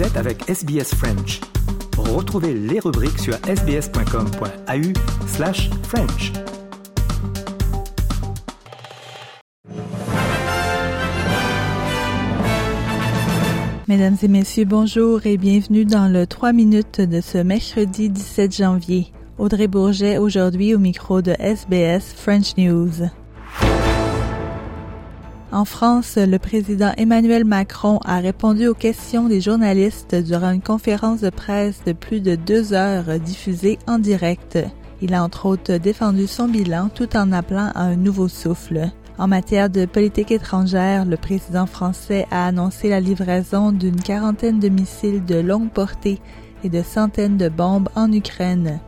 Êtes avec SBS French. Retrouvez les rubriques sur sbs.com.au slash French. Mesdames et messieurs, bonjour et bienvenue dans le 3 minutes de ce mercredi 17 janvier. Audrey Bourget aujourd'hui au micro de SBS French News. En France, le président Emmanuel Macron a répondu aux questions des journalistes durant une conférence de presse de plus de deux heures diffusée en direct. Il a entre autres défendu son bilan tout en appelant à un nouveau souffle. En matière de politique étrangère, le président français a annoncé la livraison d'une quarantaine de missiles de longue portée et de centaines de bombes en Ukraine.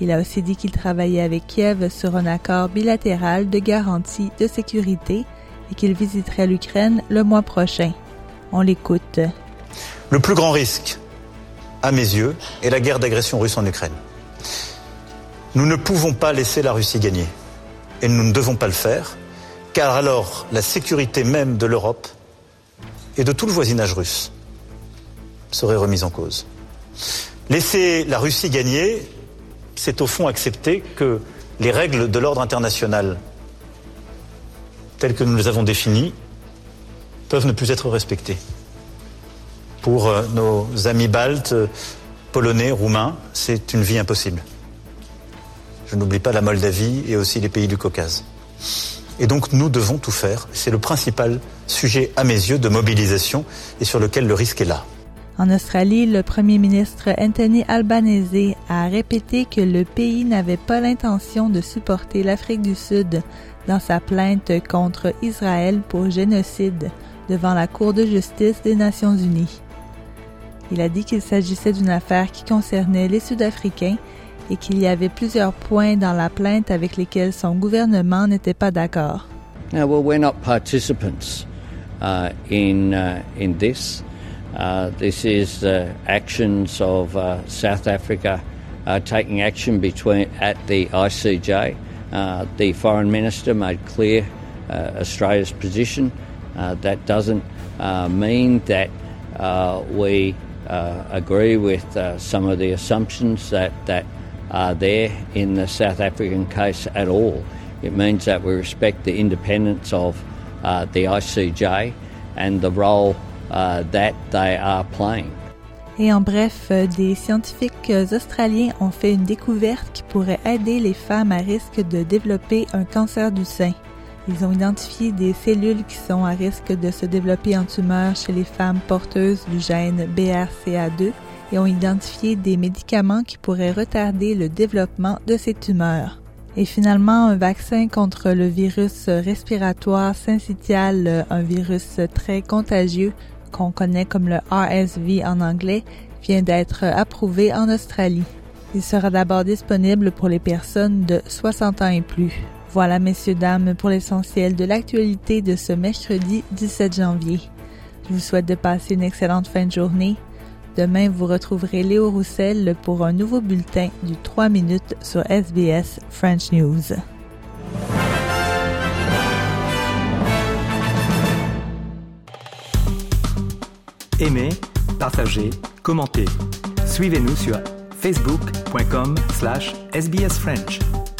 Il a aussi dit qu'il travaillait avec Kiev sur un accord bilatéral de garantie de sécurité qu'il visiterait l'Ukraine le mois prochain. On l'écoute. Le plus grand risque, à mes yeux, est la guerre d'agression russe en Ukraine. Nous ne pouvons pas laisser la Russie gagner. Et nous ne devons pas le faire, car alors la sécurité même de l'Europe et de tout le voisinage russe serait remise en cause. Laisser la Russie gagner, c'est au fond accepter que les règles de l'ordre international telles que nous les avons définies peuvent ne plus être respectées. Pour euh, nos amis baltes, polonais, roumains, c'est une vie impossible. Je n'oublie pas la Moldavie et aussi les pays du Caucase. Et donc nous devons tout faire. C'est le principal sujet à mes yeux de mobilisation et sur lequel le risque est là. En Australie, le premier ministre Anthony Albanese a répété que le pays n'avait pas l'intention de supporter l'Afrique du Sud dans sa plainte contre Israël pour génocide devant la Cour de justice des Nations Unies. Il a dit qu'il s'agissait d'une affaire qui concernait les Sud-Africains et qu'il y avait plusieurs points dans la plainte avec lesquels son gouvernement n'était pas d'accord. Well, we're not participants uh, in uh, in this. Uh, this is the actions of uh, South Africa uh, taking action between at the ICJ. Uh, the foreign minister made clear uh, Australia's position. Uh, that doesn't mean that we agree with some of the assumptions that, that are there in the South African case at all. It means that we respect the independence of the ICJ and the role playing. Et en bref, euh, des scientifiques euh, australiens ont fait une découverte qui pourrait aider les femmes à risque de développer un cancer du sein. Ils ont identifié des cellules qui sont à risque de se développer en tumeur chez les femmes porteuses du gène BRCA2 et ont identifié des médicaments qui pourraient retarder le développement de ces tumeurs. Et finalement, un vaccin contre le virus respiratoire syncytial, un virus très contagieux, qu'on connaît comme le RSV en anglais, vient d'être approuvé en Australie. Il sera d'abord disponible pour les personnes de 60 ans et plus. Voilà, messieurs, dames, pour l'essentiel de l'actualité de ce mercredi 17 janvier. Je vous souhaite de passer une excellente fin de journée. Demain, vous retrouverez Léo Roussel pour un nouveau bulletin du 3 minutes sur SBS French News. Aimez, partagez, commentez. Suivez-nous sur facebook.com slash sbsfrench.